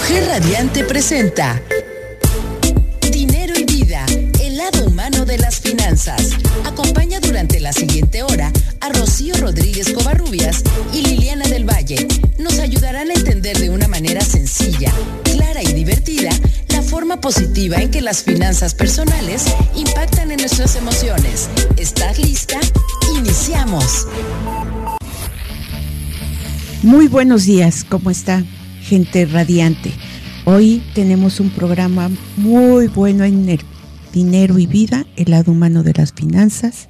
Mujer Radiante presenta Dinero y vida, el lado humano de las finanzas. Acompaña durante la siguiente hora a Rocío Rodríguez Covarrubias y Liliana del Valle. Nos ayudarán a entender de una manera sencilla, clara y divertida la forma positiva en que las finanzas personales impactan en nuestras emociones. ¿Estás lista? Iniciamos. Muy buenos días, ¿cómo está? Gente radiante. Hoy tenemos un programa muy bueno en el dinero y vida, el lado humano de las finanzas,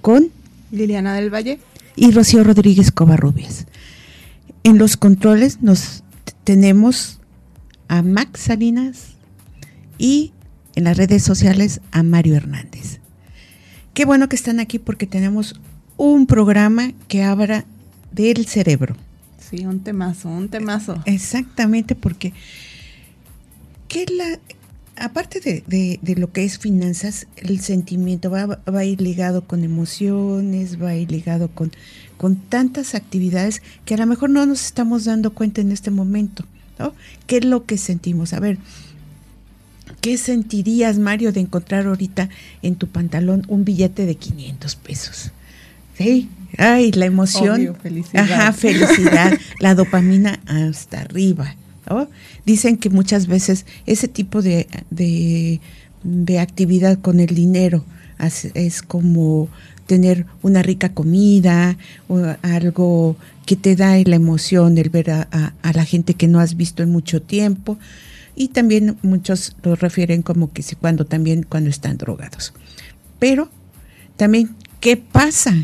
con Liliana del Valle y Rocío Rodríguez Covarrubias. En los controles nos tenemos a Max Salinas y en las redes sociales a Mario Hernández. Qué bueno que están aquí porque tenemos un programa que habla del cerebro. Sí, un temazo, un temazo. Exactamente, porque ¿qué la, aparte de, de, lo que es finanzas, el sentimiento va, va, a ir ligado con emociones, va a ir ligado con, con tantas actividades que a lo mejor no nos estamos dando cuenta en este momento. ¿no? ¿Qué es lo que sentimos? A ver, ¿qué sentirías, Mario, de encontrar ahorita en tu pantalón un billete de 500 pesos? ¿Sí? Ay, la emoción. Obvio, felicidad. Ajá, felicidad. la dopamina hasta arriba. ¿no? Dicen que muchas veces ese tipo de, de, de actividad con el dinero es, es, como tener una rica comida o algo que te da la emoción, el ver a, a, a, la gente que no has visto en mucho tiempo. Y también muchos lo refieren como que cuando también cuando están drogados. Pero también, ¿qué pasa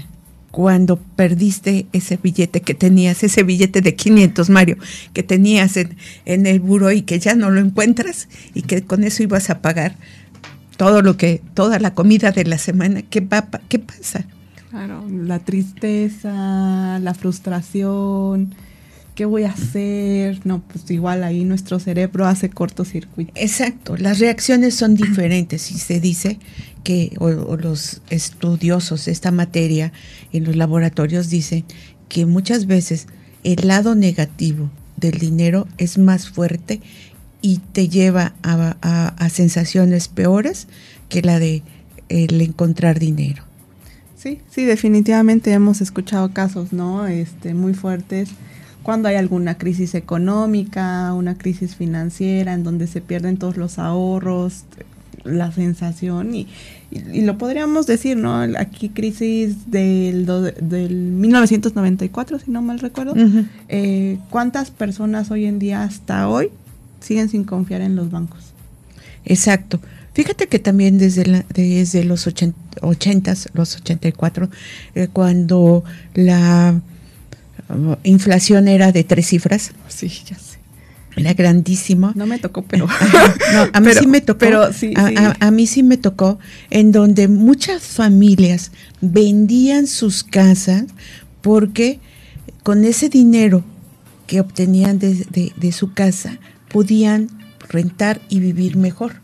cuando perdiste ese billete que tenías, ese billete de 500, Mario, que tenías en, en el buro y que ya no lo encuentras y que con eso ibas a pagar todo lo que, toda la comida de la semana, ¿qué, va, qué pasa? Claro, la tristeza, la frustración, ¿qué voy a hacer? No, pues igual ahí nuestro cerebro hace cortocircuito. Exacto, las reacciones son diferentes y se dice que, o, los estudiosos de esta materia en los laboratorios dicen que muchas veces el lado negativo del dinero es más fuerte y te lleva a, a, a sensaciones peores que la de el encontrar dinero. Sí, sí, definitivamente hemos escuchado casos, ¿no? Este, muy fuertes cuando hay alguna crisis económica, una crisis financiera, en donde se pierden todos los ahorros, la sensación y, y, y, lo podríamos decir, ¿no? Aquí crisis del, do, del 1994, si no mal recuerdo. Uh -huh. eh, ¿Cuántas personas hoy en día, hasta hoy, siguen sin confiar en los bancos? Exacto. Fíjate que también desde, la, desde los 80, 80 los 84, eh, cuando la uh, inflación era de tres cifras. Sí, ya sé era grandísimo. No me tocó, pero. no, a mí pero, sí me tocó. Pero sí, a, sí. A, a, mí sí me tocó, en donde muchas familias vendían sus casas porque con ese dinero que obtenían de, de, de su casa podían rentar y vivir mejor.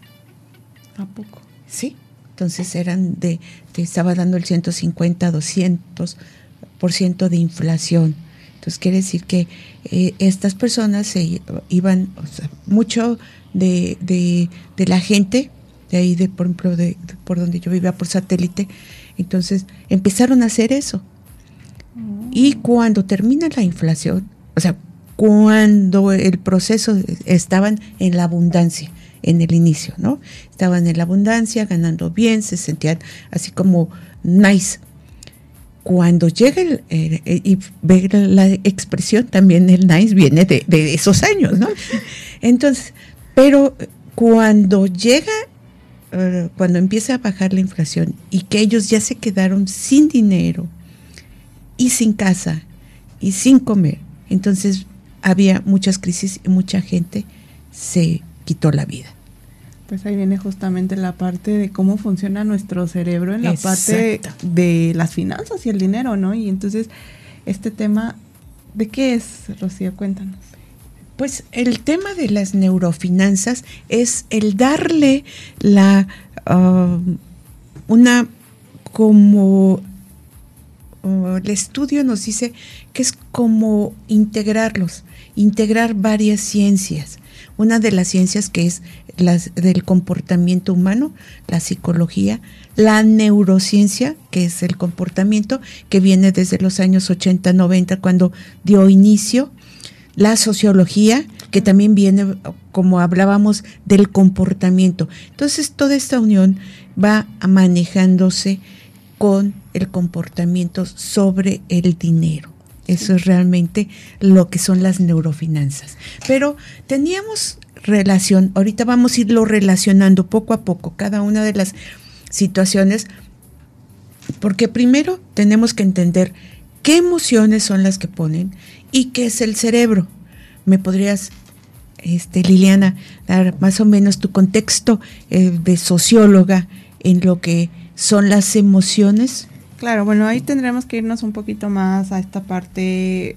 ¿A poco? Sí. Entonces eran de, te estaba dando el 150, 200 por ciento de inflación. Entonces quiere decir que eh, estas personas se iban, o sea, mucho de, de, de, la gente, de ahí, de por ejemplo, de, de, por donde yo vivía por satélite, entonces empezaron a hacer eso. Mm. Y cuando termina la inflación, o sea, cuando el proceso estaban en la abundancia, en el inicio, ¿no? Estaban en la abundancia, ganando bien, se sentían así como nice cuando llega el, eh, eh, y ve la expresión, también el nice viene de, de, esos años, ¿no? Entonces, pero cuando llega, uh, cuando empieza a bajar la inflación y que ellos ya se quedaron sin dinero y sin casa y sin comer, Entonces había muchas crisis y mucha gente se quitó la vida. Pues ahí viene justamente la parte de cómo funciona nuestro cerebro en la parte de las finanzas y el dinero, ¿no? Y entonces, este tema, ¿de qué es, Rocío? Cuéntanos. Pues el tema de las neurofinanzas es el darle la uh, una como uh, el estudio nos dice que es como integrarlos, integrar varias ciencias. Una de las ciencias que es las del comportamiento humano, la psicología, la neurociencia, que es el comportamiento, que viene desde los años 80, 90, cuando dio inicio, la sociología, que también viene, como hablábamos, del comportamiento. Entonces, toda esta unión va manejándose con el comportamiento sobre el dinero. Eso es realmente lo que son las neurofinanzas. Pero teníamos relación, ahorita vamos a irlo relacionando poco a poco, cada una de las situaciones, porque primero tenemos que entender qué emociones son las que ponen y qué es el cerebro. ¿Me podrías, este, Liliana, dar más o menos tu contexto eh, de socióloga en lo que son las emociones? Claro, bueno, ahí tendremos que irnos un poquito más a esta parte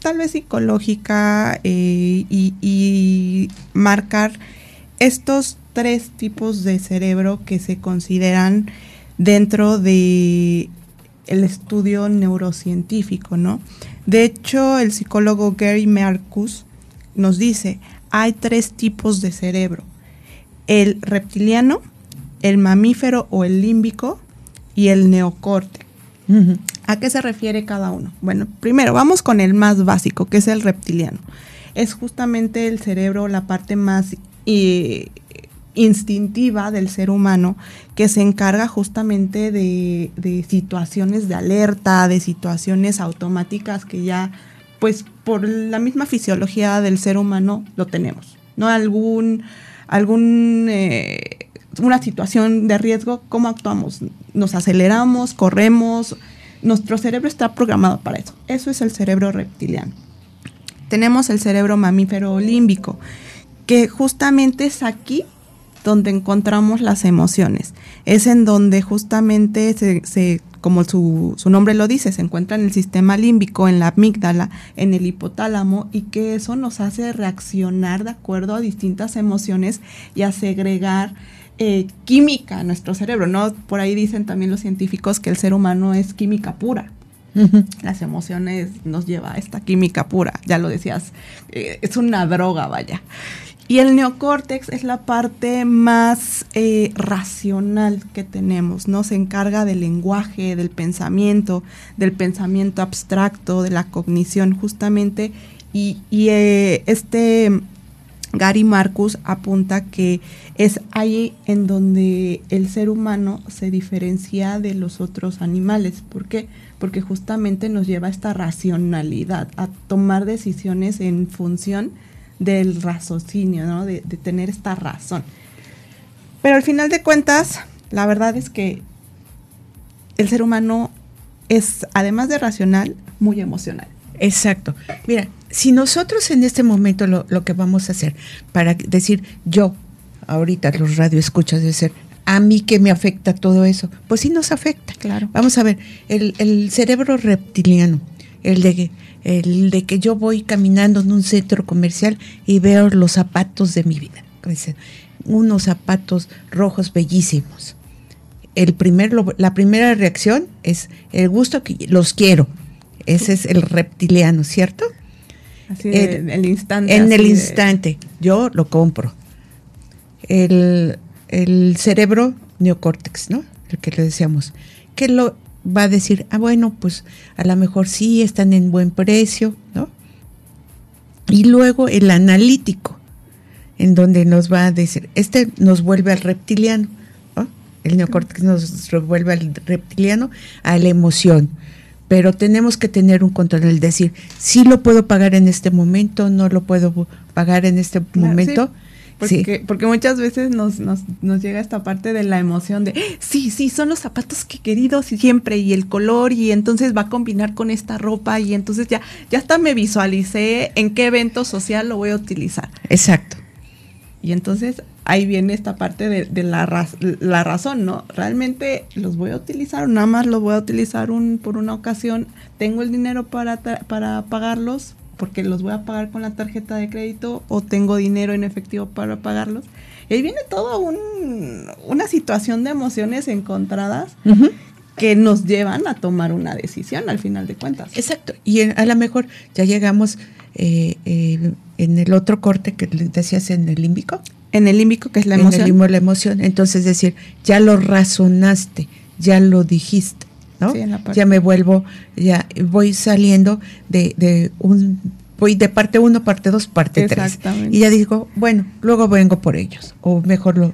tal vez psicológica eh, y, marcar estos tres tipos de cerebro que se consideran dentro de el estudio neurocientífico, ¿no? De hecho, el psicólogo Gary Marcus nos dice, hay tres tipos de cerebro, el reptiliano, el mamífero o el límbico y el ¿A qué se refiere cada uno? Bueno, primero vamos con el más básico, que es el reptiliano. Es justamente el cerebro, la parte más eh, instintiva del ser humano que se encarga justamente de, de, situaciones de alerta, de situaciones automáticas que ya, pues por la misma fisiología del ser humano lo tenemos. ¿No? Algún, algún eh, una situación de riesgo, ¿cómo actuamos? Nos aceleramos, corremos. Nuestro cerebro está programado para eso. Eso es el cerebro reptiliano. Tenemos el cerebro mamífero límbico, que justamente es aquí donde encontramos las emociones. Es en donde justamente se, como su, su, nombre lo dice, se encuentra en el sistema límbico, en la amígdala, en el hipotálamo, y que eso nos hace reaccionar de acuerdo a distintas emociones y a segregar eh, química nuestro cerebro, ¿no? Por ahí dicen también los científicos que el ser humano es química pura. Las emociones nos lleva a esta química pura, ya lo decías, eh, es una droga, vaya. Y el neocórtex es la parte más eh, racional que tenemos, ¿no? Se encarga del lenguaje, del pensamiento, del pensamiento abstracto, de la cognición, justamente. Y, y este Gary Marcus apunta que es ahí en donde el ser humano se diferencia de los otros animales. ¿Por qué? Porque justamente nos lleva a esta racionalidad, a tomar decisiones en función del raciocinio, ¿no? de, de tener esta razón. Pero al final de cuentas, la verdad es que el ser humano es, además de racional, muy emocional. Exacto. Mira, si nosotros en este momento lo, que vamos a hacer para decir yo, ahorita los radioescuchas de ser, a mí que me afecta todo eso, pues sí nos afecta. Claro. Vamos a ver, el, cerebro reptiliano, el de, el de que yo voy caminando en un centro comercial y veo los zapatos de mi vida. Unos zapatos rojos bellísimos. El primer, la primera reacción es el gusto que los quiero. Ese es el reptiliano, ¿cierto? En el instante. En el instante. Yo lo compro. El, cerebro neocórtex, ¿no? El que le decíamos. Que lo va a decir, ah, bueno, pues a lo mejor sí están en buen precio, ¿no? Y luego el analítico, en donde nos va a decir, este nos vuelve al reptiliano, ¿no? El neocórtex nos vuelve al reptiliano, a la emoción pero tenemos que tener un control, el decir, sí lo puedo pagar en este momento, no lo puedo pagar en este momento, Porque, porque muchas veces nos, nos, nos, llega esta parte de la emoción de, sí, sí, son los zapatos que he querido siempre y el color y entonces va a combinar con esta ropa y entonces ya, ya hasta me visualicé en qué evento social lo voy a utilizar. Exacto. Y entonces ahí viene esta parte de, la, la, razón, ¿no? Realmente los voy a utilizar, nada más los voy a utilizar un, por una ocasión, tengo el dinero para, para pagarlos, porque los voy a pagar con la tarjeta de crédito o tengo dinero en efectivo para pagarlos. Y ahí viene todo un, una situación de emociones encontradas que nos llevan a tomar una decisión al final de cuentas. Exacto. Y a lo mejor ya llegamos eh, eh, en el otro corte que decías en el límbico. En el límbico, que es la emoción. En el límbico, la emoción. Entonces, decir, ya lo razonaste, ya lo dijiste, ¿no? ya me vuelvo, ya voy saliendo de, de un voy de parte 1, parte 2, parte 3. Y ya digo, bueno, luego vengo por ellos. O mejor, lo,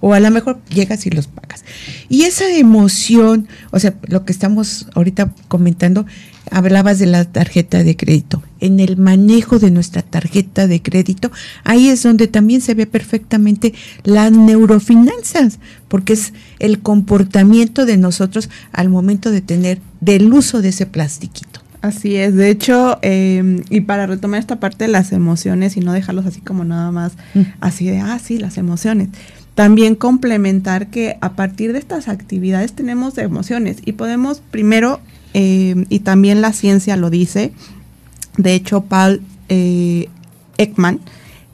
o, a lo mejor llegas y los pagas. Y esa emoción, o sea, lo que estamos ahorita comentando, hablabas de la tarjeta de crédito. En el manejo de nuestra tarjeta de crédito, ahí es donde también se ve perfectamente las neurofinanzas, porque es el comportamiento de nosotros al momento de tener del uso de ese plastiquito. Así es, de hecho, em, y para retomar esta parte de las emociones y no dejarlos así como nada más, mm. así de, ah, sí, las emociones. También complementar que a partir de estas actividades tenemos emociones y podemos primero, em, y también la ciencia lo dice, de hecho, Paul eh, Ekman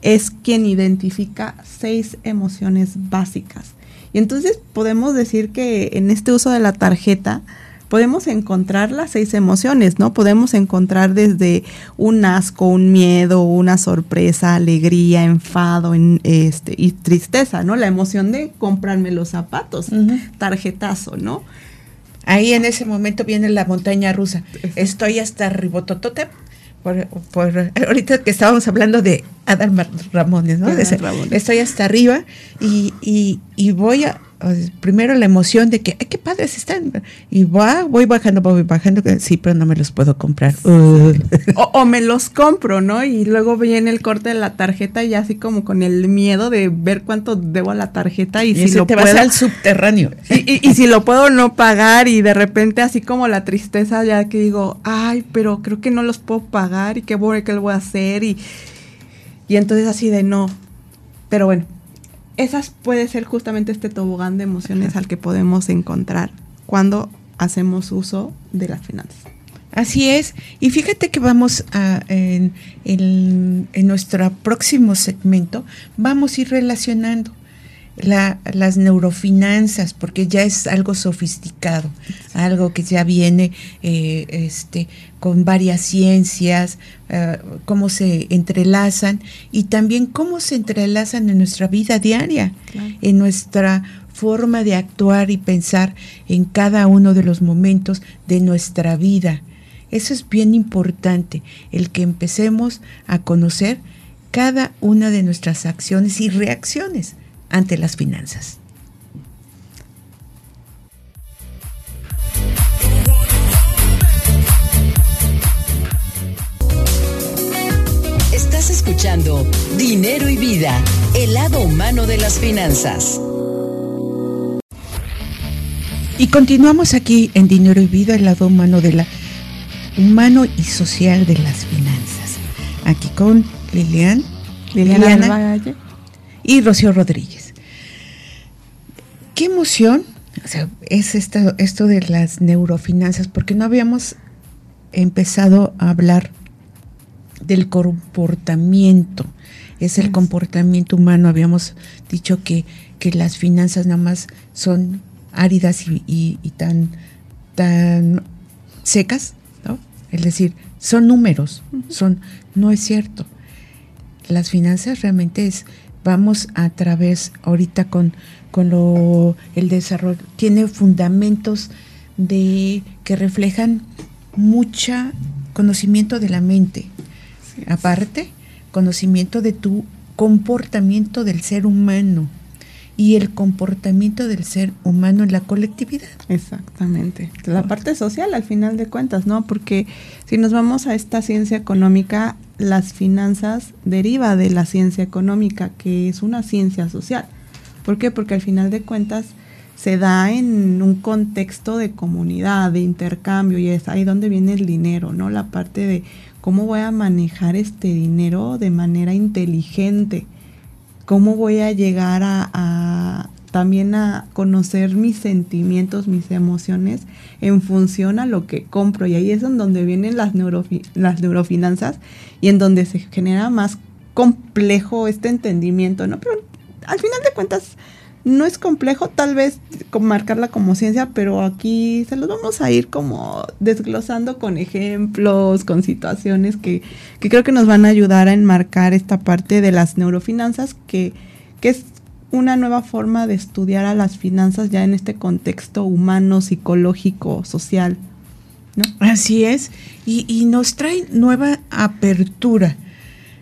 es quien identifica seis emociones básicas. Y entonces podemos decir que en este uso de la tarjeta, podemos encontrar las seis emociones, ¿no? Podemos encontrar desde un asco, un miedo, una sorpresa, alegría, enfado este, y tristeza, ¿no? La emoción de comprarme los zapatos, tarjetazo, ¿no? Ahí en ese momento viene la montaña rusa. Estoy hasta ribototote. Por, por, ahorita que estábamos hablando de Adam Ramones, ¿no? Estoy hasta arriba y, y, y voy a, primero la emoción de que, ay, qué padres están. Y va, voy bajando, voy bajando, sí, pero no me los puedo comprar. O, me los compro, ¿no? Y luego viene el corte de la tarjeta y así como con el miedo de ver cuánto debo a la tarjeta y, si lo te vas al subterráneo. Y, si lo puedo no pagar y de repente así como la tristeza ya que digo, ay, pero creo que no los puedo pagar y qué voy, qué voy a hacer y, y entonces así de no. Pero bueno, esas puede ser justamente este tobogán de emociones al que podemos encontrar cuando hacemos uso de las finanzas. Así es. Y fíjate que vamos a, en, en, nuestro próximo segmento, vamos a ir relacionando la, las neurofinanzas, porque ya es algo sofisticado, algo que ya viene eh, este, con varias ciencias, eh, cómo se entrelazan y también cómo se entrelazan en nuestra vida diaria, en nuestra forma de actuar y pensar en cada uno de los momentos de nuestra vida. Eso es bien importante, el que empecemos a conocer cada una de nuestras acciones y reacciones ante las finanzas. Estás escuchando Dinero y Vida, el lado humano de las finanzas. Y continuamos aquí en Dinero y Vida, el lado humano de la humano y social de las finanzas. Aquí con Lilian, Liliana, y Rocío Rodríguez. ¿Qué emoción? O sea, es esto, esto de las neurofinanzas, porque no habíamos empezado a hablar del comportamiento. Es el comportamiento humano. Habíamos dicho que, que las finanzas nada más son áridas y, tan, tan secas, ¿no? Es decir, son números, son, no es cierto. Las finanzas realmente es vamos a través ahorita con, con lo, el desarrollo, tiene fundamentos de que reflejan mucha conocimiento de la mente. Aparte, conocimiento de tu comportamiento del ser humano y el comportamiento del ser humano en la colectividad. Exactamente. La parte social al final de cuentas, ¿no? Porque si nos vamos a esta ciencia económica, las finanzas deriva de la ciencia económica, que es una ciencia social. ¿Por qué? Porque al final de cuentas se da en un contexto de comunidad, de intercambio, y es ahí donde viene el dinero, ¿no? La parte de cómo voy a manejar este dinero de manera inteligente, cómo voy a llegar a, también a conocer mis sentimientos, mis emociones en función a lo que compro. Y ahí es en donde vienen las, las neurofinanzas y en donde se genera más complejo este entendimiento, ¿no? Pero al final de cuentas no es complejo tal vez marcarla como ciencia, pero aquí se los vamos a ir como desglosando con ejemplos, con situaciones que, que creo que nos van a ayudar a enmarcar esta parte de las neurofinanzas, que, que es una nueva forma de estudiar a las finanzas ya en este contexto humano, psicológico, social. ¿no? Así es, y, y nos trae nueva apertura,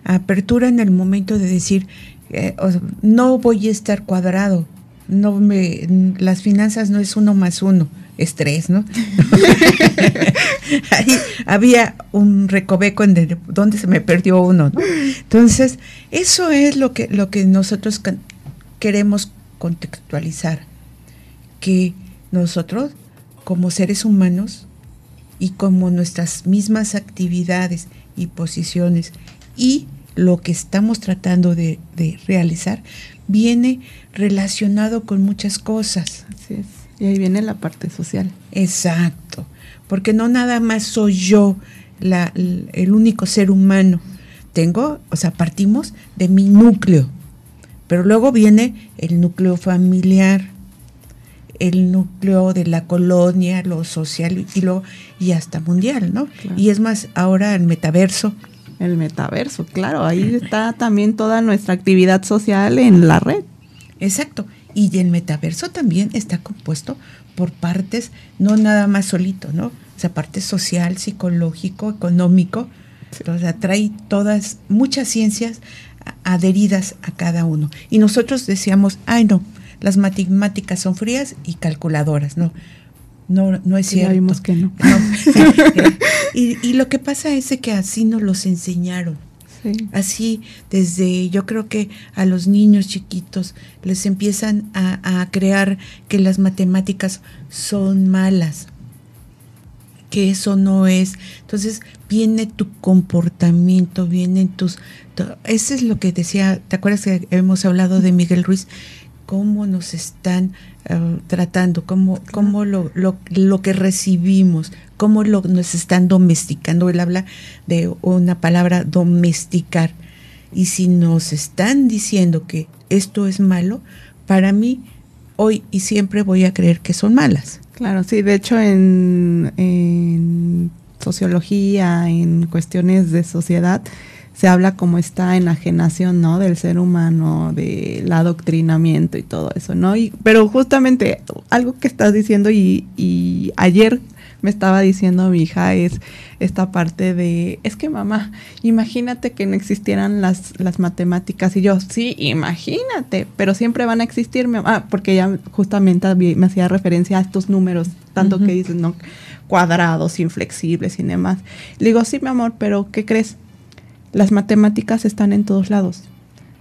apertura en el momento de decir, eh, no voy a estar cuadrado, no me, las finanzas no es uno más uno, es tres, ¿no? Ahí había un recoveco en donde se me perdió uno, ¿no? Entonces, eso es lo que, lo que nosotros queremos contextualizar, que nosotros, como seres humanos, y como nuestras mismas actividades y posiciones y lo que estamos tratando de, de realizar, viene relacionado con muchas cosas. Así es. Y ahí viene la parte social. Exacto. Porque no nada más soy yo la, el único ser humano. Tengo, o sea, partimos de mi núcleo. Pero luego viene el núcleo familiar, el núcleo de la colonia, lo social y, lo, y hasta mundial, ¿no? Y es más, ahora el metaverso, el metaverso, claro, ahí está también toda nuestra actividad social en la red. Exacto, y el metaverso también está compuesto por partes, no nada más solito, ¿no? O sea, parte social, psicológico, económico, o sea, trae todas, muchas ciencias adheridas a cada uno. Y nosotros decíamos, ay no, las matemáticas son frías y calculadoras, ¿no? No, no es cierto. Ya vimos que no. y, lo que pasa es que así nos los enseñaron. Así, desde yo creo que a los niños chiquitos les empiezan a, a crear que las matemáticas son malas, que eso no es. Entonces viene tu comportamiento, vienen tus... Eso es lo que decía, ¿te acuerdas que hemos hablado de Miguel Ruiz? Cómo nos están eh, tratando, cómo, cómo lo, lo, lo, que recibimos, cómo lo, nos están domesticando. Él habla de una palabra domesticar. Y si nos están diciendo que esto es malo, para mí hoy y siempre voy a creer que son malas. Claro, sí, de hecho en, en sociología, en cuestiones de sociedad, se habla como esta enajenación, ¿no? Del ser humano, del adoctrinamiento y todo eso, ¿no? Y, pero justamente algo que estás diciendo y, y ayer me estaba diciendo mi hija es esta parte de, es que mamá, imagínate que no existieran las, las matemáticas y yo, sí, imagínate, pero siempre van a existir, mamá, porque ella justamente me hacía referencia a estos números, tanto que dices, ¿no? Cuadrados, inflexibles y demás. Le digo, sí, mi amor, pero ¿qué crees? Las matemáticas están en todos lados.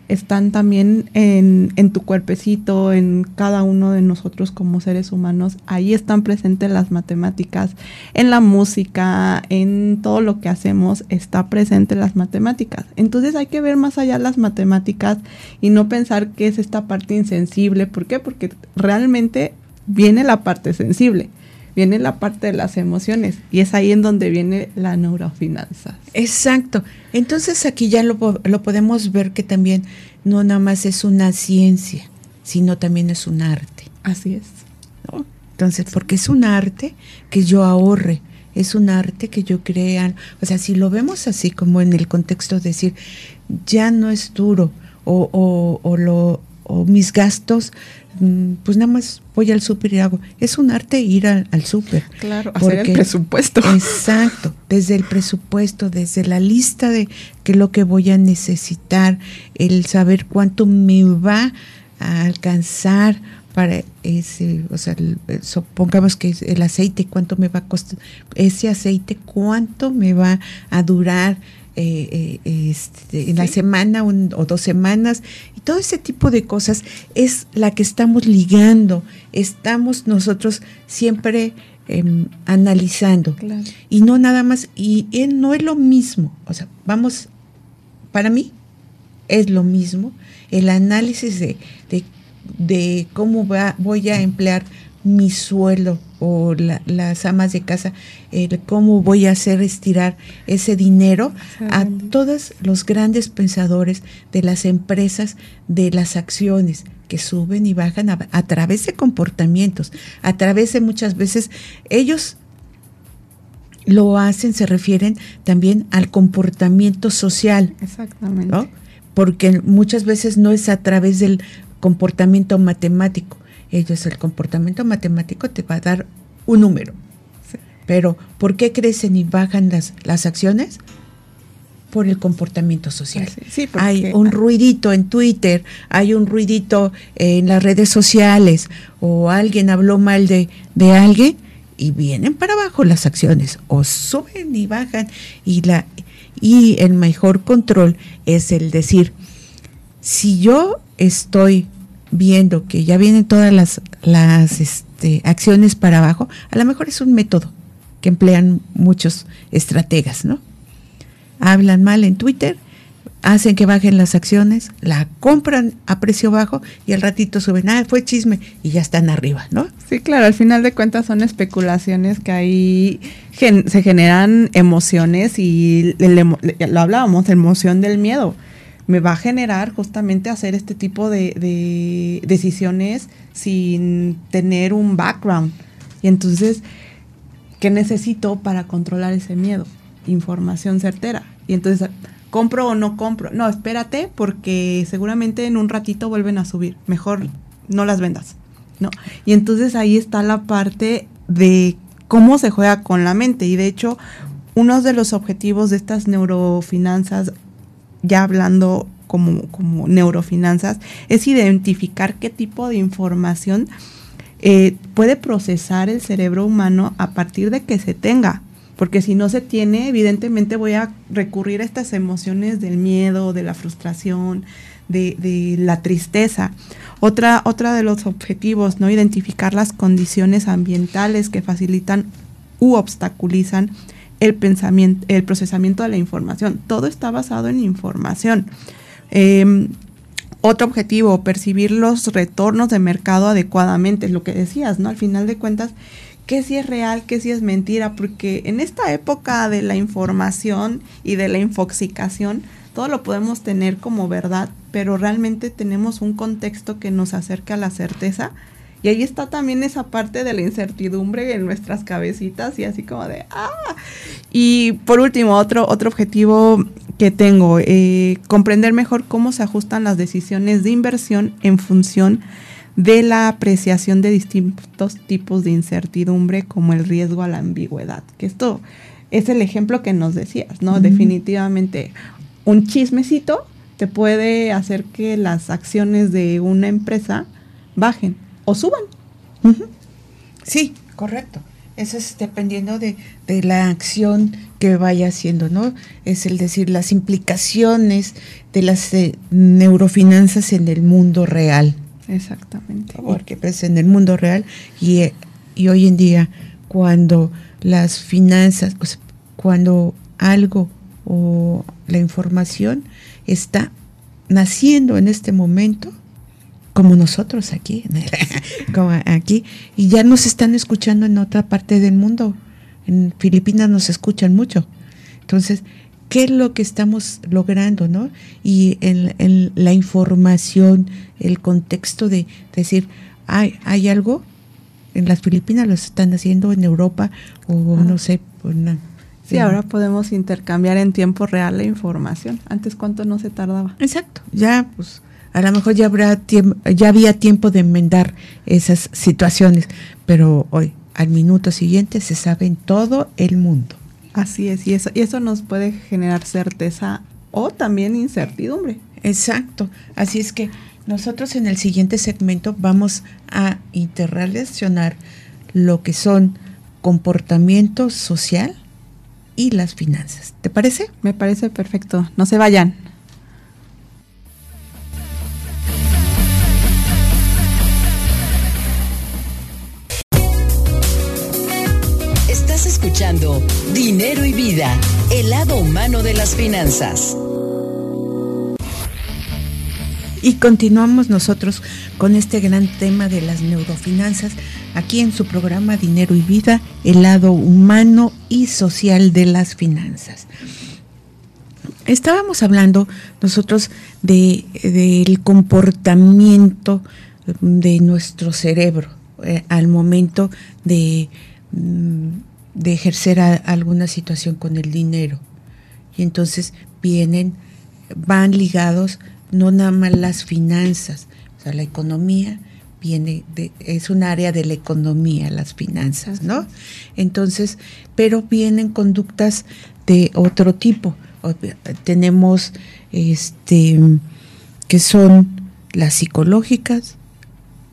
Están también en, tu cuerpecito, en cada uno de nosotros como seres humanos. Ahí están presentes las matemáticas. En la música, en todo lo que hacemos, está presente las matemáticas. Entonces hay que ver más allá las matemáticas y no pensar que es esta parte insensible. ¿Por qué? Porque realmente viene la parte sensible viene la parte de las emociones y es ahí en donde viene la neurofinanza. Exacto. Entonces aquí ya lo, lo podemos ver que también no nada más es una ciencia, sino también es un arte. Así es. Entonces, porque es un arte que yo ahorre, es un arte que yo crea, o sea, si lo vemos así como en el contexto de decir, ya no es duro o, o, o lo, o mis gastos pues nada más voy al súper y hago. Es un arte ir al, súper. Claro, hacer el presupuesto. Exacto, desde el presupuesto, desde la lista de qué es lo que voy a necesitar, el saber cuánto me va a alcanzar para ese, o sea, supongamos que el aceite, cuánto me va a costar, ese aceite, cuánto me va a durar eh, eh, este, en la semana o dos semanas, y todo ese tipo de cosas es la que estamos ligando, estamos nosotros siempre em, analizando, y no nada más, y no es lo mismo, o sea, vamos, para mí es lo mismo el análisis de, de, cómo va, voy a emplear mi suelo o las amas de casa, el cómo voy a hacer estirar ese dinero a todos los grandes pensadores de las empresas, de las acciones que suben y bajan a, a través de comportamientos, a través de muchas veces ellos lo hacen, se refieren también al comportamiento social. Exactamente. Porque muchas veces no es a través del comportamiento matemático. Ellos, el comportamiento matemático te va a dar un número. Pero, ¿por qué crecen y bajan las, las acciones? Por el comportamiento social. Sí, hay un ruidito en Twitter, hay un ruidito en las redes sociales, o alguien habló mal de, de alguien, y vienen para abajo las acciones o suben y bajan y la y el mejor control es el decir si yo estoy viendo que ya vienen todas las las este, acciones para abajo a lo mejor es un método que emplean muchos estrategas no hablan mal en Twitter hacen que bajen las acciones, la compran a precio bajo y al ratito suben, ah, fue chisme y ya están arriba, ¿no? Sí, claro, al final de cuentas son especulaciones que ahí se generan emociones y lo hablábamos, emoción del miedo. Me va a generar justamente hacer este tipo de decisiones sin tener un background. Y entonces, ¿qué necesito para controlar ese miedo? Información certera. Y entonces compro o no compro. No, espérate porque seguramente en un ratito vuelven a subir. Mejor no las vendas. ¿no? Y entonces ahí está la parte de cómo se juega con la mente. Y de hecho, uno de los objetivos de estas neurofinanzas, ya hablando como, como neurofinanzas, es identificar qué tipo de información eh, puede procesar el cerebro humano a partir de que se tenga porque si no se tiene, evidentemente voy a recurrir a estas emociones del miedo, de la frustración, de, la tristeza. Otra, otra de los objetivos, ¿no? Identificar las condiciones ambientales que facilitan u obstaculizan el pensamiento, el procesamiento de la información. Todo está basado en información. Em, otro objetivo, percibir los retornos de mercado adecuadamente, es lo que decías, ¿no? Al final de cuentas, qué si es real, qué si es mentira, porque en esta época de la información y de la infoxicación, todo lo podemos tener como verdad, pero realmente tenemos un contexto que nos acerca a la certeza. Y ahí está también esa parte de la incertidumbre en nuestras cabecitas y así como de, ah. Y por último, otro, otro objetivo que tengo, eh, comprender mejor cómo se ajustan las decisiones de inversión en función de la apreciación de distintos tipos de incertidumbre como el riesgo a la ambigüedad. Que esto es el ejemplo que nos decías, ¿no? Definitivamente un chismecito te puede hacer que las acciones de una empresa bajen o suban. Sí, correcto. Eso es dependiendo de, la acción que vaya haciendo, ¿no? Es el decir, las implicaciones de las eh, neurofinanzas en el mundo real. Exactamente. Porque pues en el mundo real y, y hoy en día cuando las finanzas, cuando algo o la información está naciendo en este momento, como nosotros aquí, como aquí, y ya nos están escuchando en otra parte del mundo. En Filipinas nos escuchan mucho. Entonces, qué es lo que estamos logrando, ¿no? Y en, la información, el contexto de, decir, hay, hay algo, en las Filipinas lo están haciendo, en Europa, o no sé, pues, Sí, ahora podemos intercambiar en tiempo real la información. Antes, ¿cuánto no se tardaba? Exacto, ya pues a lo mejor ya habrá ya había tiempo de enmendar esas situaciones, pero hoy al minuto siguiente se sabe en todo el mundo. Así es, y eso, y eso nos puede generar certeza o también incertidumbre. Exacto, así es que Nosotros en el siguiente segmento vamos a interrelacionar lo que son comportamiento social y las finanzas. ¿Te parece? Me parece perfecto. No se vayan. Dinero y Vida, el lado humano de las finanzas. Y continuamos nosotros con este gran tema de las neurofinanzas aquí en su programa Dinero y Vida, el lado humano y social de las finanzas. Estábamos hablando nosotros de, del comportamiento de nuestro cerebro eh, al momento de, mm, de ejercer alguna situación con el dinero. Y entonces vienen, van ligados no nada más las finanzas, o sea, la economía viene es un área de la economía, las finanzas, ¿no? Entonces, pero vienen conductas de otro tipo. Tenemos este que son las psicológicas,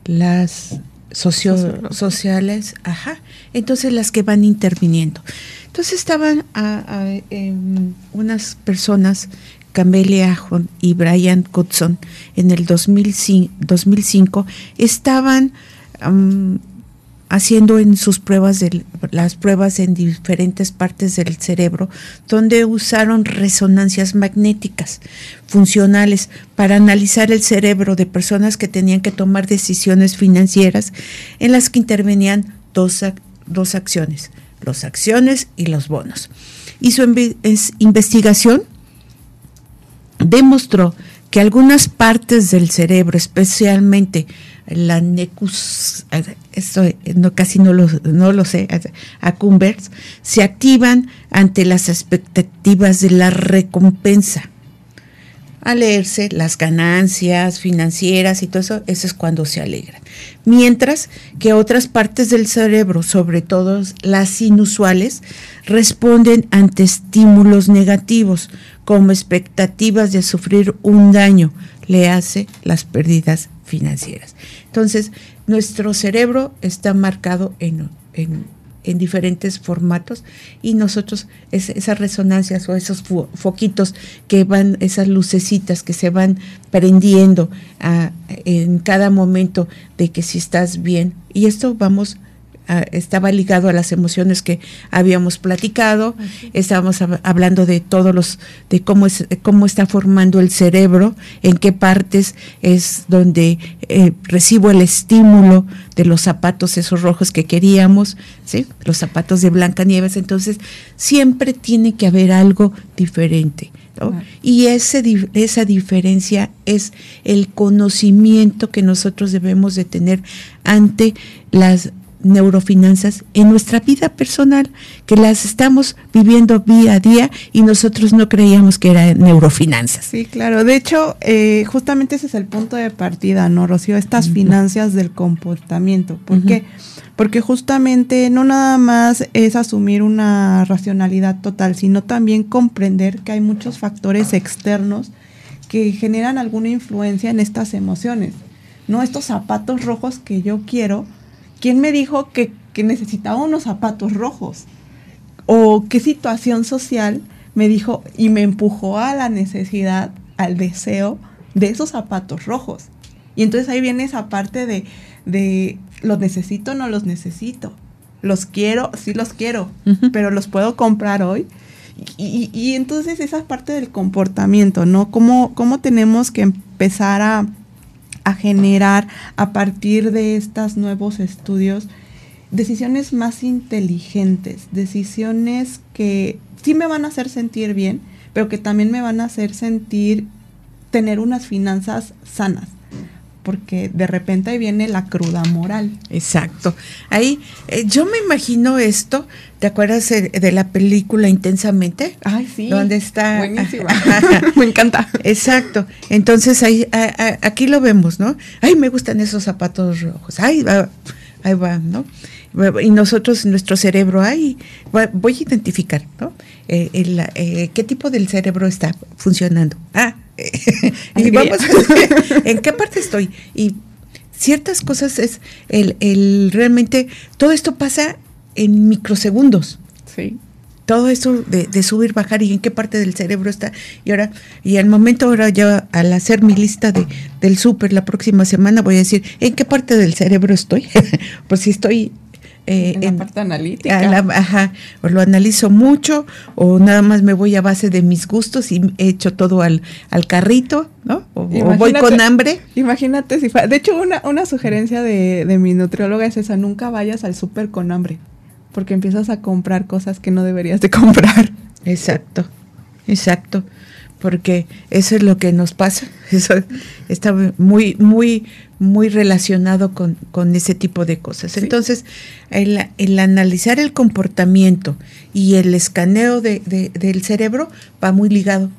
las socio sociales, ajá. Entonces las que van interviniendo. Entonces estaban a, em, unas personas Camelia y Brian Cutson en el 2005, estaban haciendo en sus pruebas de, las pruebas en diferentes partes del cerebro donde usaron resonancias magnéticas funcionales para analizar el cerebro de personas que tenían que tomar decisiones financieras en las que intervenían dos, dos acciones, las acciones y los bonos. Y su investigación demostró que algunas partes del cerebro, especialmente la necus, esto no, casi no lo, no lo sé, accumbens, se activan ante las expectativas de la recompensa. Al leerse las ganancias financieras y todo eso, eso es cuando se alegra. Mientras que otras partes del cerebro, sobre todo las inusuales, responden ante estímulos negativos, como expectativas de sufrir un daño, le hace las pérdidas financieras. Entonces, nuestro cerebro está marcado en, en, diferentes formatos y nosotros esas resonancias o esos foquitos que van, esas lucecitas que se van prendiendo en cada momento de que si estás bien, y esto vamos estaba ligado a las emociones que habíamos platicado, estábamos hablando de todos los, de cómo es, cómo está formando el cerebro, en qué partes es donde eh, recibo el estímulo de los zapatos esos rojos que queríamos, ¿sí? los zapatos de Blanca Nieves, entonces siempre tiene que haber algo diferente. Y ese, esa diferencia es el conocimiento que nosotros debemos de tener ante las neurofinanzas en nuestra vida personal, que las estamos viviendo día a día y nosotros no creíamos que eran neurofinanzas. Sí, claro. De hecho, eh, justamente ese es el punto de partida, ¿no, Rocío? Estas finanzas del comportamiento. ¿Por qué? Porque justamente no nada más es asumir una racionalidad total, sino también comprender que hay muchos factores externos que generan alguna influencia en estas emociones. No estos zapatos rojos que yo quiero, ¿Quién me dijo que, necesitaba unos zapatos rojos? ¿O qué situación social me dijo y me empujó a la necesidad, al deseo de esos zapatos rojos? Y entonces ahí viene esa parte de, de los necesito o no los necesito. Los quiero, sí los quiero, pero los puedo comprar hoy. Y, y, entonces esa parte del comportamiento, ¿no? ¿Cómo, cómo tenemos que empezar a, a generar a partir de estos nuevos estudios decisiones más inteligentes, decisiones que sí me van a hacer sentir bien, pero que también me van a hacer sentir tener unas finanzas sanas porque de repente ahí viene la cruda moral. Exacto. Ahí eh, yo me imagino esto, ¿te acuerdas de la película Intensamente? Ay, sí. Donde está Buenísima. me encanta. Exacto. Entonces ahí aquí lo vemos, ¿no? Ay, me gustan esos zapatos rojos. Ay, ahí va, ¿no? Y nosotros, nuestro cerebro, ahí voy a identificar, ¿no? Eh, eh, ¿Qué tipo del cerebro está funcionando? Ah, y vamos a ver en qué parte estoy. Y ciertas cosas es el, el realmente, todo esto pasa en microsegundos. Sí todo eso de, subir, bajar y en qué parte del cerebro está. Y ahora, y al momento ahora ya al hacer mi lista de, del súper la próxima semana voy a decir en qué parte del cerebro estoy. pues si estoy eh, en la parte analítica. ajá, o lo analizo mucho o nada más me voy a base de mis gustos y he hecho todo al, al carrito, ¿no? O, voy con hambre. Imagínate si... De hecho, una, una sugerencia de, de mi nutrióloga es esa, nunca vayas al súper con hambre porque empiezas a comprar cosas que no deberías de comprar. Exacto, exacto, porque eso es lo que nos pasa, eso está muy, muy, muy relacionado con, ese tipo de cosas. Entonces, el, analizar el comportamiento y el escaneo del cerebro va muy ligado,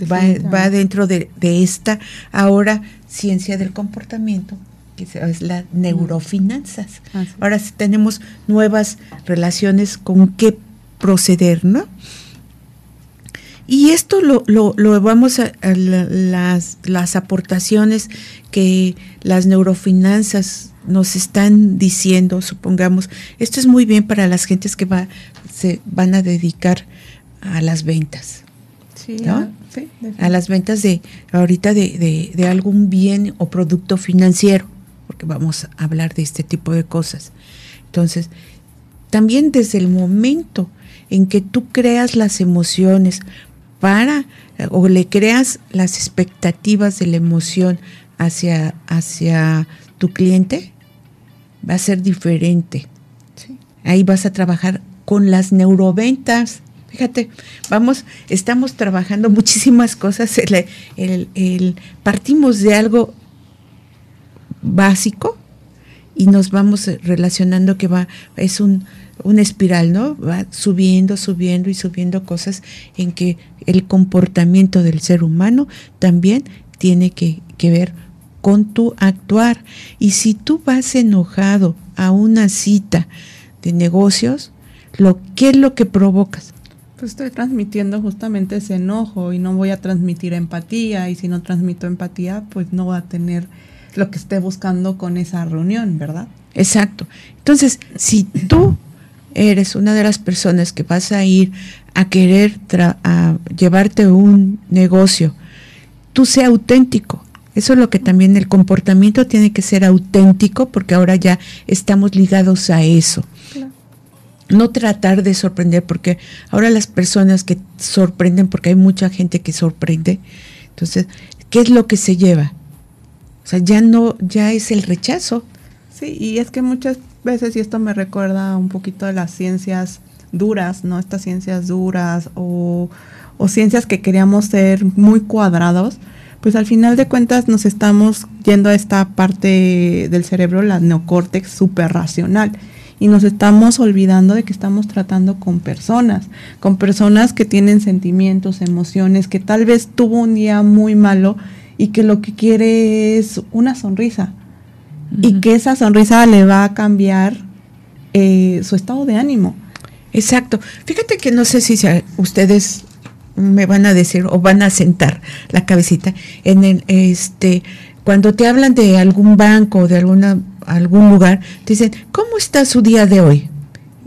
va, va, dentro de, de esta ahora ciencia del comportamiento que es la neurofinanzas. Ah, Ahora tenemos nuevas relaciones con qué proceder, ¿no? Y esto lo, lo, vamos a, las, las aportaciones que las neurofinanzas nos están diciendo, supongamos, esto es muy bien para las gentes que va, se van a dedicar a las ventas. Sí, a las ventas de ahorita de, de algún bien o producto financiero porque vamos a hablar de este tipo de cosas. Entonces, también desde el momento en que tú creas las emociones para o le creas las expectativas de la emoción hacia, hacia tu cliente, va a ser diferente. Ahí vas a trabajar con las neuroventas. Fíjate, vamos, estamos trabajando muchísimas cosas. el, partimos de algo básico y nos vamos relacionando que va, es un, una espiral, ¿no? Va subiendo, subiendo y subiendo cosas en que el comportamiento del ser humano también tiene que, que ver con tu actuar. Y si tú vas enojado a una cita de negocios, lo, ¿qué es lo que provocas? Pues estoy transmitiendo justamente ese enojo y no voy a transmitir empatía y si no transmito empatía, pues no voy a tener lo que esté buscando con esa reunión, ¿verdad? Exacto. Entonces, si tú eres una de las personas que vas a ir a querer a llevarte un negocio, tú sea auténtico. Eso es lo que también el comportamiento tiene que ser auténtico porque ahora ya estamos ligados a eso. No tratar de sorprender porque ahora las personas que sorprenden, porque hay mucha gente que sorprende, entonces, ¿qué es lo que se lleva? O sea, ya no, ya es el rechazo. Sí, y es que muchas veces, y esto me recuerda un poquito de las ciencias duras, ¿no? Estas ciencias duras o, o ciencias que queríamos ser muy cuadrados, pues al final de cuentas nos estamos yendo a esta parte del cerebro, la neocórtex super racional. Y nos estamos olvidando de que estamos tratando con personas, con personas que tienen sentimientos, emociones, que tal vez tuvo un día muy malo y que lo que quiere es una sonrisa y que esa sonrisa le va a cambiar eh, su estado de ánimo. Exacto. Fíjate que no sé si ustedes me van a decir o van a sentar la cabecita en el este cuando te hablan de algún banco o de alguna algún lugar, te dicen, "¿Cómo está su día de hoy?"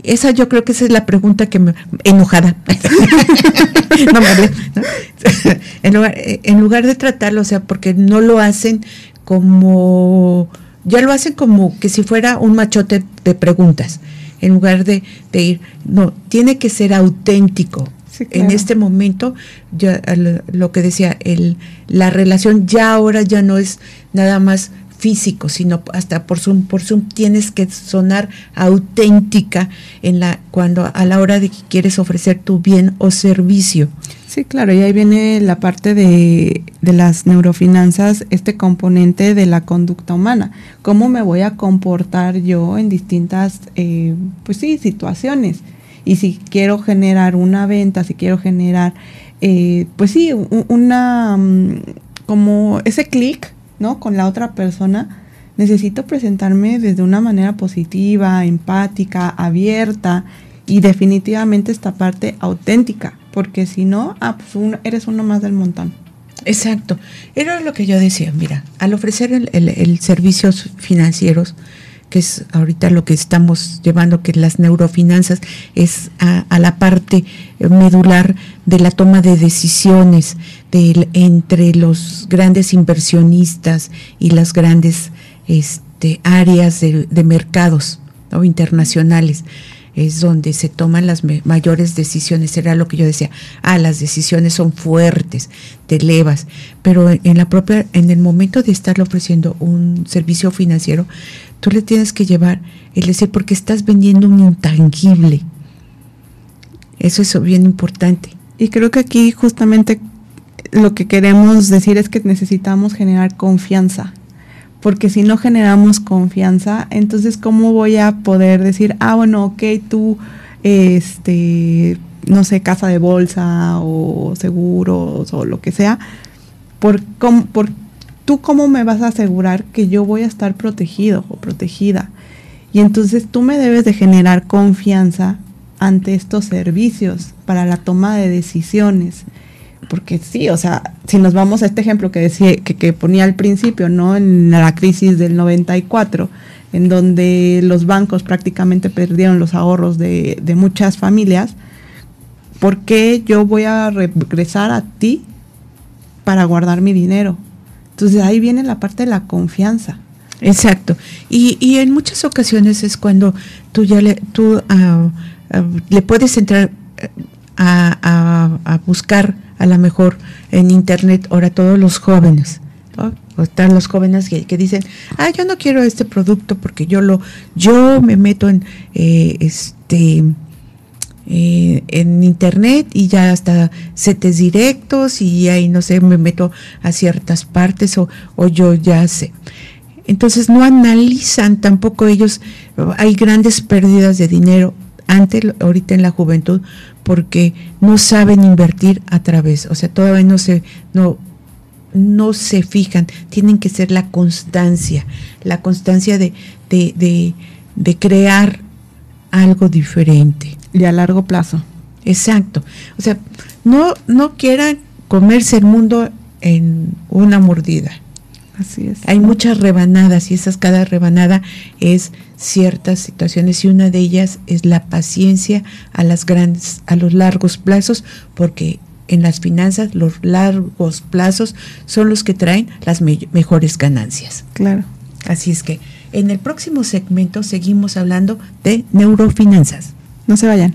Esa yo creo que esa es la pregunta que me enojada. no me en, lugar, en lugar de tratarlo, o sea, porque no lo hacen como ya lo hacen como que si fuera un machote de preguntas, en lugar de, de ir, no, tiene que ser auténtico. En este momento, ya lo que decía, el, la relación ya ahora ya no es nada más físico, sino hasta por Zoom, por Zoom tienes que sonar auténtica en la cuando a la hora de que quieres ofrecer tu bien o servicio. Sí, claro, y ahí viene la parte de, de las neurofinanzas, este componente de la conducta humana. ¿Cómo me voy a comportar yo en distintas, eh, pues sí, situaciones? Y si quiero generar una venta, si quiero generar, eh, pues sí, una, mm, como ese clic ¿no? Con la otra persona, necesito presentarme desde una manera positiva, empática, abierta y definitivamente esta parte auténtica, porque si no, ah, pues eres uno más del montón. Exacto. Era lo que yo decía, mira, al ofrecer el, servicios financieros, que es ahorita lo que estamos llevando, que las neurofinanzas es a, la parte medular de la toma de decisiones de, entre los grandes inversionistas y las grandes este, áreas de, mercados internacionales es donde se toman las mayores decisiones. Era lo que yo decía, ah, las decisiones son fuertes, te elevas, pero en la propia, en el momento de estarle ofreciendo un servicio financiero, tú le tienes que llevar, es decir, porque estás vendiendo un intangible. Eso es bien importante. Y creo que aquí justamente lo que queremos decir es que necesitamos generar confianza porque si no generamos confianza, entonces ¿cómo voy a poder decir, ah, bueno, ok, tú, este, no sé, casa de bolsa o seguros o lo que sea, por, por, tú cómo me vas a asegurar que yo voy a estar protegido o protegida? Y entonces tú me debes de generar confianza ante estos servicios para la toma de decisiones porque sí, o sea, si nos vamos a este ejemplo que decía, que, ponía al principio, ¿no? En la crisis del 94, en donde los bancos prácticamente perdieron los ahorros de, de muchas familias, ¿por qué yo voy a regresar a ti para guardar mi dinero? Entonces ahí viene la parte de la confianza. Exacto. Y, y en muchas ocasiones es cuando tú ya le, tú, ah, le puedes entrar a, a buscar a lo mejor en internet ahora todos los jóvenes. O están los jóvenes que, dicen, ah, yo no quiero este producto porque yo lo, yo me meto en eh, este eh, en internet y ya hasta setes directos y ahí no sé, me meto a ciertas partes o, o yo ya sé. Entonces no analizan tampoco ellos, hay grandes pérdidas de dinero antes, ahorita en la juventud, porque no saben invertir a través, o sea, todavía no se, no, no se fijan, tienen que ser la constancia, la constancia de, de, de, crear algo diferente. Y a largo plazo. Exacto. O sea, no, no quieran comerse el mundo en una mordida. Así es. Hay muchas rebanadas y esas cada rebanada es ciertas situaciones y una de ellas es la paciencia a las grandes a los largos plazos porque en las finanzas los largos plazos son los que traen las mejores ganancias. Claro. Así es que en el próximo segmento seguimos hablando de neurofinanzas. No se vayan.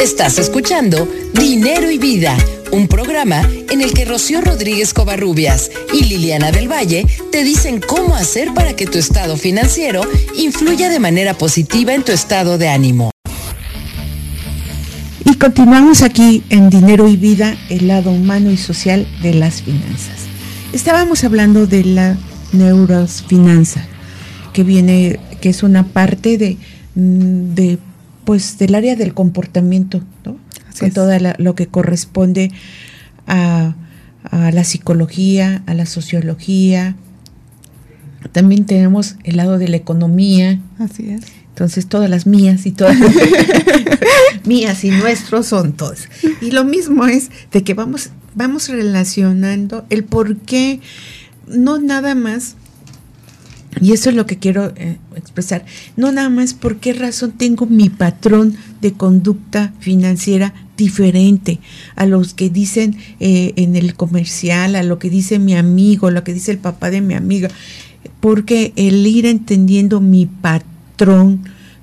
Estás escuchando Dinero y Vida, un programa en el que Rocío Rodríguez Covarrubias y Liliana del Valle te dicen cómo hacer para que tu estado financiero influya de manera positiva en tu estado de ánimo. Y continuamos aquí en Dinero y Vida, el lado humano y social de las finanzas. Estábamos hablando de la neurofinanza, que viene, que es una parte de, mm, de pues del área del comportamiento, ¿no? Con todo lo que corresponde a, la psicología, a la sociología. También tenemos el lado de la economía. Así es. Entonces todas las mías y todas mías y nuestros son todas. Y lo mismo es de que vamos, vamos relacionando el por qué, no nada más y eso es lo que quiero eh, expresar. No nada más por qué razón tengo mi patrón de conducta financiera diferente a los que dicen eh, en el comercial, a lo que dice mi amigo, lo que dice el papá de mi amiga. Porque el ir entendiendo mi patrón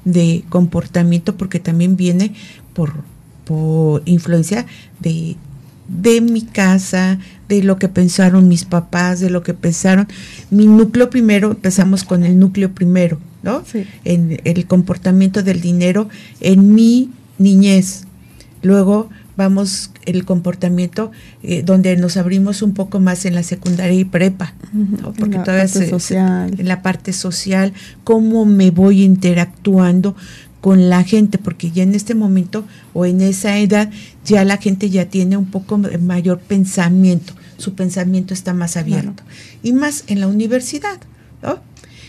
de comportamiento, porque también viene por, por influencia de de mi casa, de lo que pensaron mis papás, de lo que pensaron. Mi núcleo primero, empezamos con el núcleo primero, ¿no? En el comportamiento del dinero en mi niñez. Luego vamos el comportamiento eh, donde nos abrimos un poco más en la secundaria y prepa, porque en todavía social. en la parte social, cómo me voy interactuando con la gente, porque ya en este momento o en esa edad ya la gente ya tiene un poco mayor pensamiento, su pensamiento está más abierto y más en la universidad, ¿no?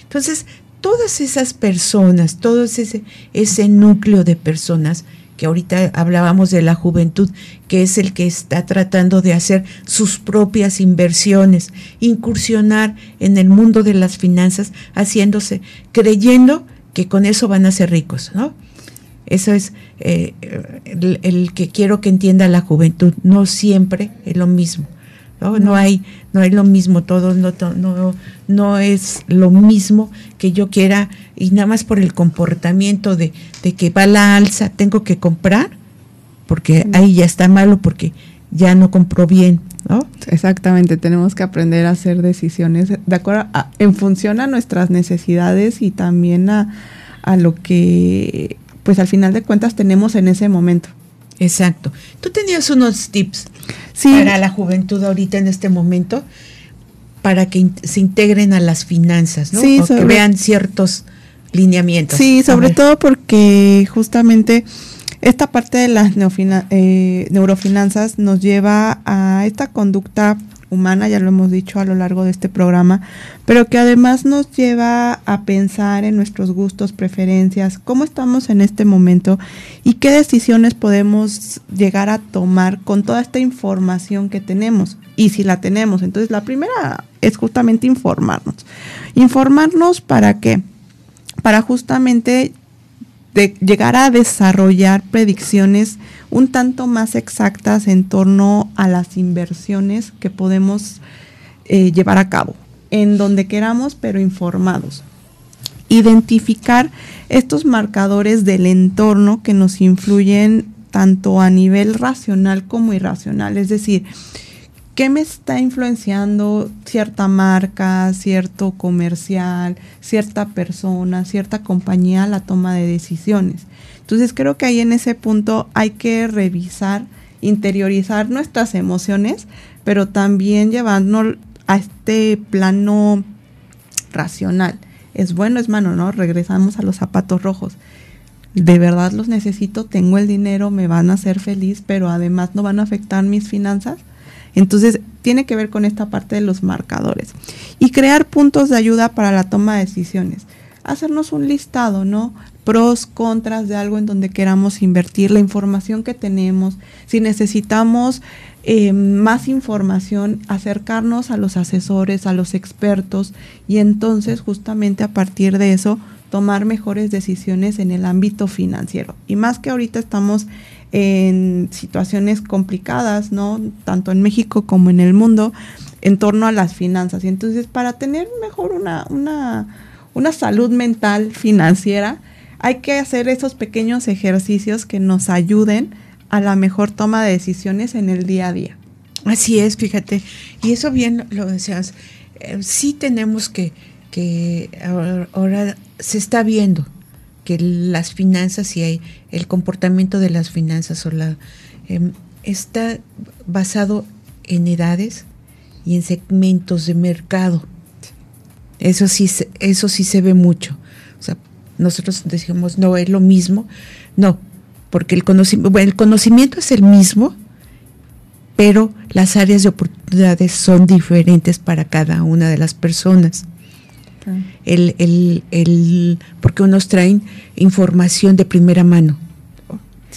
Entonces, todas esas personas, todo ese, ese núcleo de personas que ahorita hablábamos de la juventud, que es el que está tratando de hacer sus propias inversiones, incursionar en el mundo de las finanzas, haciéndose, creyendo que con eso van a ser ricos, ¿no? Eso es eh, el, que quiero que entienda la juventud. No siempre es lo mismo. No, no hay, no hay lo mismo. Todo no, no, no es lo mismo que yo quiera y nada más por el comportamiento de, de que va la alza, tengo que comprar, porque ahí ya está malo, porque ya no compró bien, ¿no? Exactamente, tenemos que aprender a hacer decisiones de acuerdo en función a nuestras necesidades y también a, a lo que, pues al final de cuentas tenemos en ese momento. Exacto. Tú tenías unos tips para la juventud ahorita en este momento para que se integren a las finanzas, ¿no? Sí, o que vean ciertos lineamientos. Sí, sobre todo porque justamente esta parte de las eh, neurofinanzas nos lleva a esta conducta humana, ya lo hemos dicho a lo largo de este programa, pero que además nos lleva a pensar en nuestros gustos, preferencias, cómo estamos en este momento y qué decisiones podemos llegar a tomar con toda esta información que tenemos y si la tenemos. Entonces, la primera es justamente informarnos. Informarnos para qué? Para justamente de llegar a desarrollar predicciones un tanto más exactas en torno a las inversiones que podemos eh, llevar a cabo, en donde queramos, pero informados. Identificar estos marcadores del entorno que nos influyen tanto a nivel racional como irracional, es decir, ¿Qué me está influenciando cierta marca, cierto comercial, cierta persona, cierta compañía a la toma de decisiones? Entonces creo que ahí en ese punto hay que revisar, interiorizar nuestras emociones, pero también llevarnos a este plano racional. Es bueno, es malo, ¿no? Regresamos a los zapatos rojos. De verdad los necesito, tengo el dinero, me van a hacer feliz, pero además no van a afectar mis finanzas entonces, tiene que ver con esta parte de los marcadores. Y crear puntos de ayuda para la toma de decisiones. Hacernos un listado, ¿no? Pros, contras de algo en donde queramos invertir, la información que tenemos. Si necesitamos eh, más información, acercarnos a los asesores, a los expertos y entonces justamente a partir de eso tomar mejores decisiones en el ámbito financiero. Y más que ahorita estamos en situaciones complicadas, ¿no? Tanto en México como en el mundo, en torno a las finanzas. Y entonces, para tener mejor una, una, una salud mental financiera, hay que hacer esos pequeños ejercicios que nos ayuden a la mejor toma de decisiones en el día a día. Así es, fíjate. Y eso bien lo decías. Eh, sí tenemos que, que ahora se está viendo que las finanzas y el comportamiento de las finanzas o la, em, está basado en edades y en segmentos de mercado. Eso sí, eso sí se ve mucho. Nosotros decimos, no, es lo mismo. No, porque el conocimiento, el conocimiento es el mismo, pero las áreas de oportunidades son diferentes para cada una de las personas el, el, el, porque unos traen información de primera mano.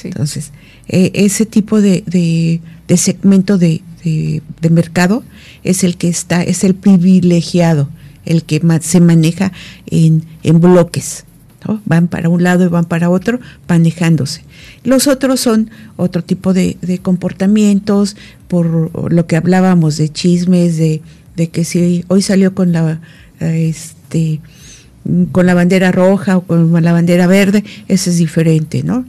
Entonces, eh, ese tipo de, de, segmento de, de, mercado es el que está, es el privilegiado, el que se maneja en, en bloques. Van para un lado y van para otro manejándose. Los otros son otro tipo de, de comportamientos, por lo que hablábamos de chismes, de, de que si hoy salió con la este, con la bandera roja o con la bandera verde, eso es diferente, ¿no?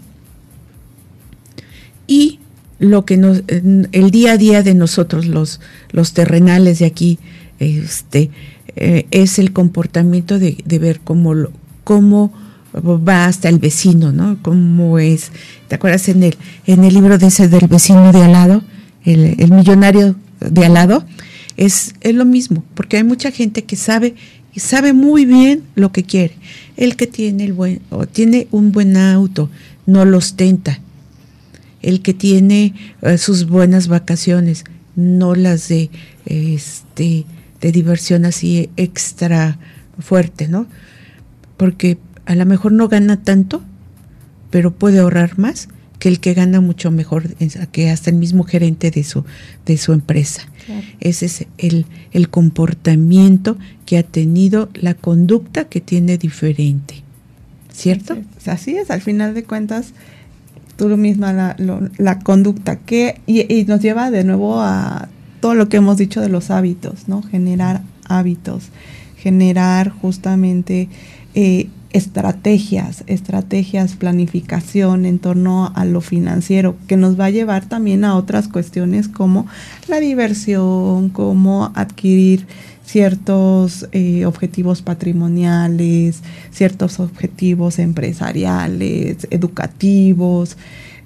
Y lo que nos, el día a día de nosotros, los, los terrenales de aquí, este, eh, es el comportamiento de, ver cómo, cómo va hasta el vecino, ¿no? ¿Cómo es? ¿Te acuerdas en el, en el libro de ese del vecino de al lado, el, el millonario de al lado? Es, es lo mismo, porque hay mucha gente que sabe y sabe muy bien lo que quiere. El que tiene el buen o tiene un buen auto, no lo ostenta. El que tiene eh, sus buenas vacaciones, no las de este de diversión así extra fuerte, ¿no? Porque a lo mejor no gana tanto, pero puede ahorrar más que el que gana mucho mejor, que hasta el mismo gerente de su, de su empresa. Ese es el, el comportamiento que ha tenido, la conducta que tiene diferente. ¿Cierto? Así es, al final de cuentas, tú lo misma, la, la conducta que, y, nos lleva de nuevo a todo lo que hemos dicho de los hábitos, ¿no? Generar hábitos, generar justamente eh, estrategias, estrategias, planificación en torno a lo financiero, que nos va a llevar también a otras cuestiones como la diversión, como adquirir ciertos eh, objetivos patrimoniales, ciertos objetivos empresariales, educativos,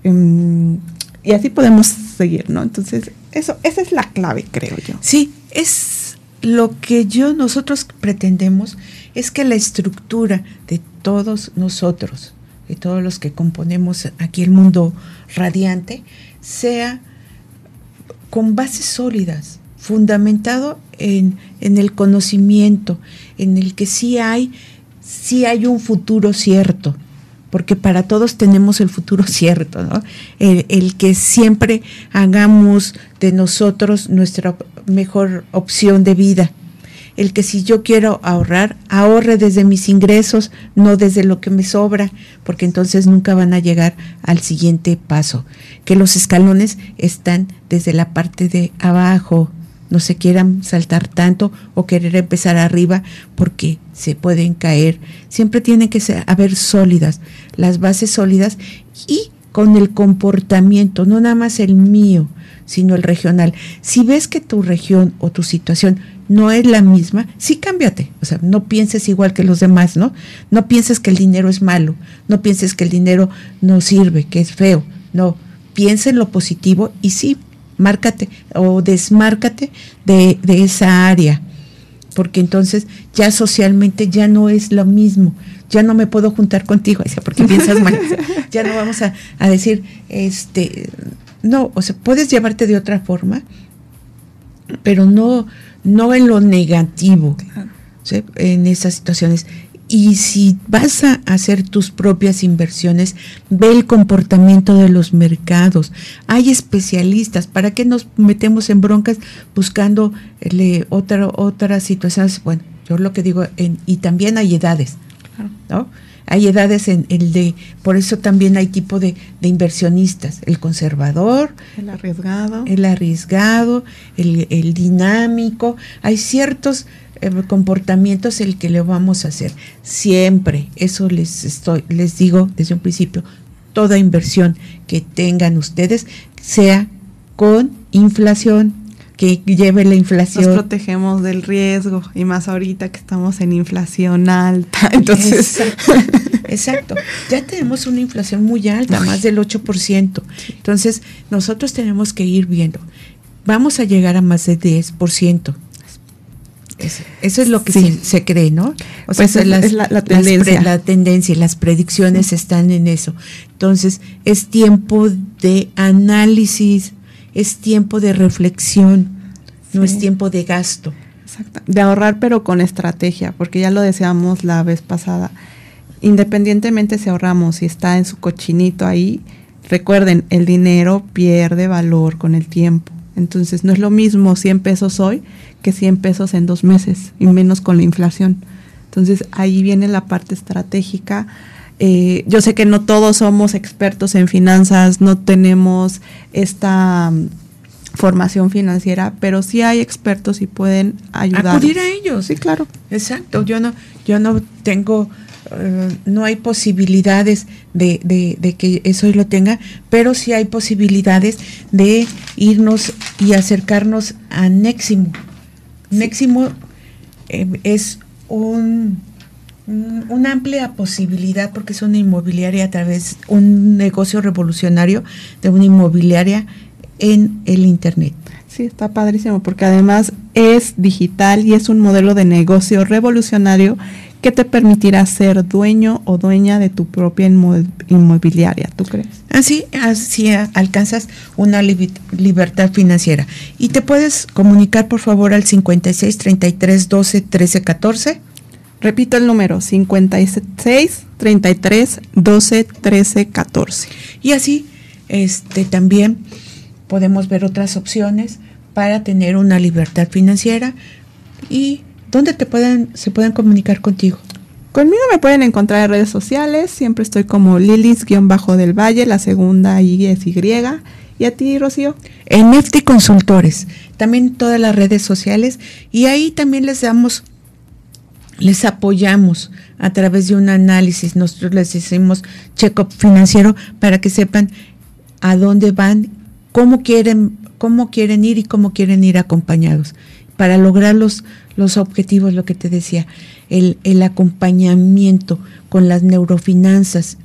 em, y así podemos seguir, ¿no? Entonces, eso, esa es la clave, creo yo. Sí, es lo que yo, nosotros pretendemos es que la estructura de todos nosotros, de todos los que componemos aquí el mundo radiante, sea con bases sólidas, fundamentado en, el conocimiento, en el que sí hay, sí hay un futuro cierto, porque para todos tenemos el futuro cierto, ¿no? el, que siempre hagamos de nosotros nuestra mejor opción de vida, el que si yo quiero ahorrar, ahorre desde mis ingresos, no desde lo que me sobra, porque entonces nunca van a llegar al siguiente paso. Que los escalones están desde la parte de abajo, no se quieran saltar tanto o querer empezar arriba porque se pueden caer. Siempre tienen que ser, haber sólidas, las bases sólidas y con el comportamiento, no nada más el mío, sino el regional. Si ves que tu región o tu situación no es la misma, sí cámbiate. O sea, no pienses igual que los demás, ¿no? No pienses que el dinero es malo, no pienses que el dinero no sirve, que es feo. No, piensa en lo positivo y sí, márcate o desmárcate de, de esa área. Porque entonces ya socialmente ya no es lo mismo. Ya no me puedo juntar contigo, porque piensas mal. ya no vamos a, a decir, este, no, o sea, puedes llevarte de otra forma, pero no, no en lo negativo, en esas situaciones. Y si vas a hacer tus propias inversiones, ve el comportamiento de los mercados. Hay especialistas. ¿Para qué nos metemos en broncas buscando otra, otras situaciones? Bueno, yo lo que digo, y también hay edades. ¿no? Hay edades en el de, por eso también hay tipo de, inversionistas, el conservador, el arriesgado, el arriesgado, el, dinámico, hay ciertos eh, comportamientos el que le vamos a hacer. Siempre, eso les estoy, les digo desde un principio, toda inversión que tengan ustedes sea con inflación, que lleve la inflación. Nos protegemos del riesgo y más ahorita que estamos en inflación alta. Entonces, exacto. Ya tenemos una inflación muy alta, más del 8%. Entonces, nosotros tenemos que ir viendo. Vamos a llegar a más del 10%. Eso es lo que se, cree, ¿no? O sea, pues es, la, tendencia. la tendencia, las predicciones están en eso. Entonces, es tiempo de análisis, es tiempo de reflexión, no es tiempo de gasto. Exacto. De ahorrar pero con estrategia, porque ya lo deseamos la vez pasada. Independientemente si ahorramos, si está en su cochinito ahí, recuerden, el dinero pierde valor con el tiempo. Entonces no es lo mismo 100 pesos hoy que 100 pesos en dos meses, y menos con la inflación. Entonces ahí viene la parte estratégica eh, yo sé que no todos somos expertos en finanzas, no tenemos esta mm, formación financiera, pero sí hay expertos y pueden ayudar. Acudir a ellos. Sí, claro. Exacto. Yo no, yo no tengo, eh, no hay posibilidades de, de, que eso lo tenga, pero sí hay posibilidades de irnos y acercarnos a Neximo. Neximo eh, es un una amplia posibilidad porque es una inmobiliaria a través, un negocio revolucionario de una inmobiliaria en el Internet. Sí, está padrísimo porque además es digital y es un modelo de negocio revolucionario que te permitirá ser dueño o dueña de tu propia inmobiliaria, ¿tú crees? Así, así alcanzas una libertad financiera. Y te puedes comunicar, por favor, al 56 33 12 13 14. Repito el número, 56 33 12 13 14. Y así, este, también podemos ver otras opciones para tener una libertad financiera y ¿Dónde te pueden, se pueden comunicar contigo? Conmigo me pueden encontrar en redes sociales, siempre estoy como Lilis-del Valle, la segunda Y es Y. ¿Y a ti, Rocío? En Nefti Consultores, también todas las redes sociales, y ahí también les damos, les apoyamos a través de un análisis, nosotros les hicimos check-up financiero para que sepan a dónde van, cómo quieren, cómo quieren ir y cómo quieren ir acompañados para lograr los, los objetivos, lo que te decía, el, el acompañamiento con las neurofinanzas.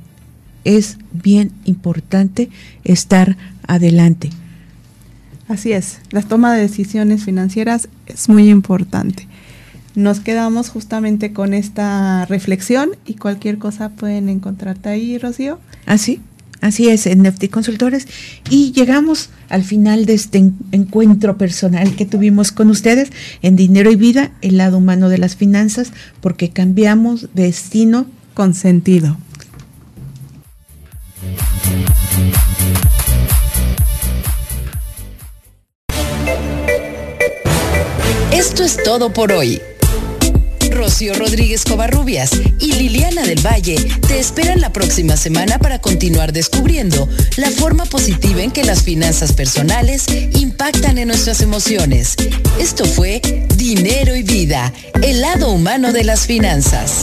Es bien importante estar adelante. Así es, la toma de decisiones financieras es muy importante. Nos quedamos justamente con esta reflexión y cualquier cosa pueden encontrarte ahí, Rocío. Así. ¿Ah, Así es, en Nefti Consultores. Y llegamos al final de este encuentro personal que tuvimos con ustedes en Dinero y Vida, el lado humano de las finanzas, porque cambiamos destino con sentido. Esto es todo por hoy. Rocío Rodríguez Covarrubias y Liliana del Valle te esperan la próxima semana para continuar descubriendo la forma positiva en que las finanzas personales impactan en nuestras emociones. Esto fue Dinero y Vida, el lado humano de las finanzas.